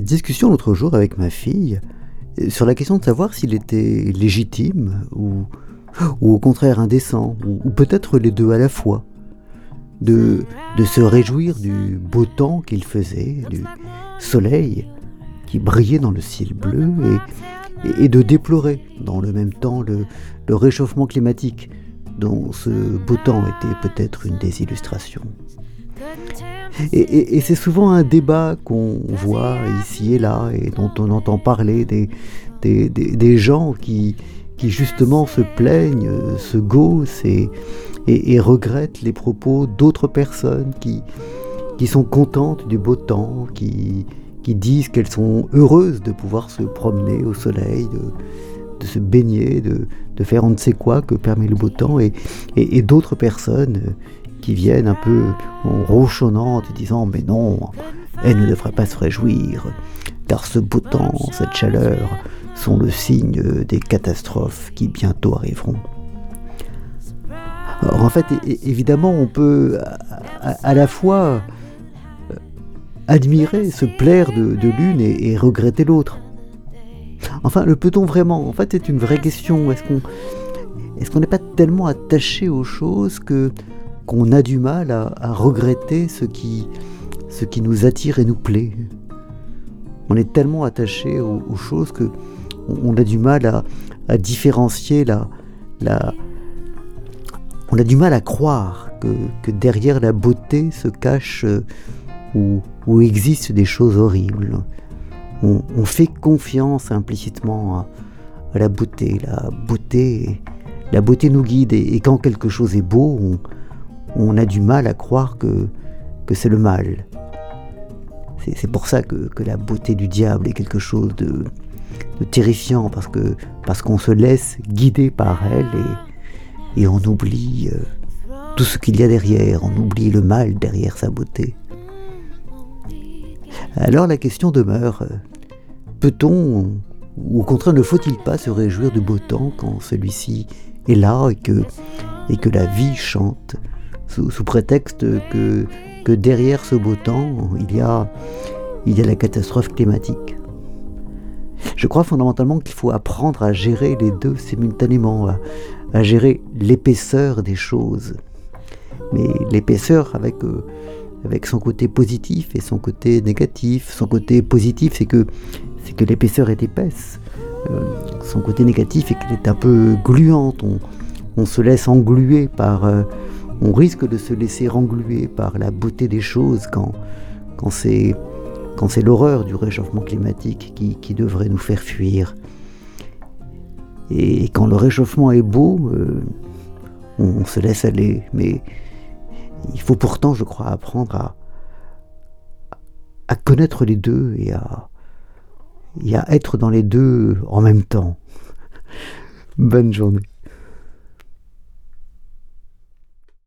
discussion l'autre jour avec ma fille sur la question de savoir s'il était légitime ou, ou au contraire indécent, ou, peut-être les deux à la fois, de, de se réjouir du beau temps qu'il faisait, du soleil qui brillait dans le ciel bleu, et, de déplorer dans le même temps le réchauffement climatique, dont ce beau temps était peut-être une des illustrations. Et, c'est souvent un débat qu'on voit ici et là et dont on entend parler des, des, gens qui, qui justement se plaignent, se gaussent et, et, regrettent les propos d'autres personnes qui, qui sont contentes du beau temps, qui, qui disent qu'elles sont heureuses de pouvoir se promener au soleil, de, de se baigner, de, de, faire on ne sait quoi que permet le beau temps, et, et d'autres personnes qui viennent un peu en ronchonnant, disant mais non, elle ne devrait pas se réjouir, car ce beau temps, cette chaleur, sont le signe des catastrophes qui bientôt arriveront. en fait, évidemment, on peut à, la fois euh, admirer, se plaire de, l'une et, regretter l'autre. Enfin, le peut-on vraiment? En fait, c'est une vraie question. Est-ce qu'on est-ce qu'on n'est pas tellement attaché aux choses que qu'on a du mal à, regretter ce qui, ce qui nous attire et nous plaît. On est tellement attaché aux, choses que on, a du mal à, différencier la, la, on a du mal à croire que, derrière la beauté se cache euh, ou, ou existent des choses horribles. On, fait confiance implicitement à, la beauté. La beauté, la beauté nous guide et, quand quelque chose est beau, on, on a du mal à croire que, c'est le mal. C'est pour ça que, la beauté du diable est quelque chose de, terrifiant, parce qu'on se laisse guider par elle et, on oublie euh, tout ce qu'il y a derrière, on oublie le mal derrière sa beauté. Alors la question demeure, euh, peut-on, ou au contraire ne faut-il pas se réjouir du beau temps quand celui-ci est là et et que la vie chante? Sous, prétexte que, que, derrière ce beau temps, il y, a, il y a la catastrophe climatique. Je crois fondamentalement qu'il faut apprendre à gérer les deux simultanément, à, gérer l'épaisseur des choses. Mais l'épaisseur avec, euh, avec son côté positif et son côté négatif. Son côté positif, c'est que, c'est que l'épaisseur est épaisse. Euh, son côté négatif est qu'elle est un peu gluante. On, on se laisse engluer par, euh, on risque de se laisser engluer par la beauté des choses quand, c'est quand c'est l'horreur du réchauffement climatique qui, devrait nous faire fuir. Et quand le réchauffement est beau, euh, on, se laisse aller. Mais il faut pourtant, je crois, apprendre à, à connaître les deux et et à être dans les deux en même temps. Bonne journée.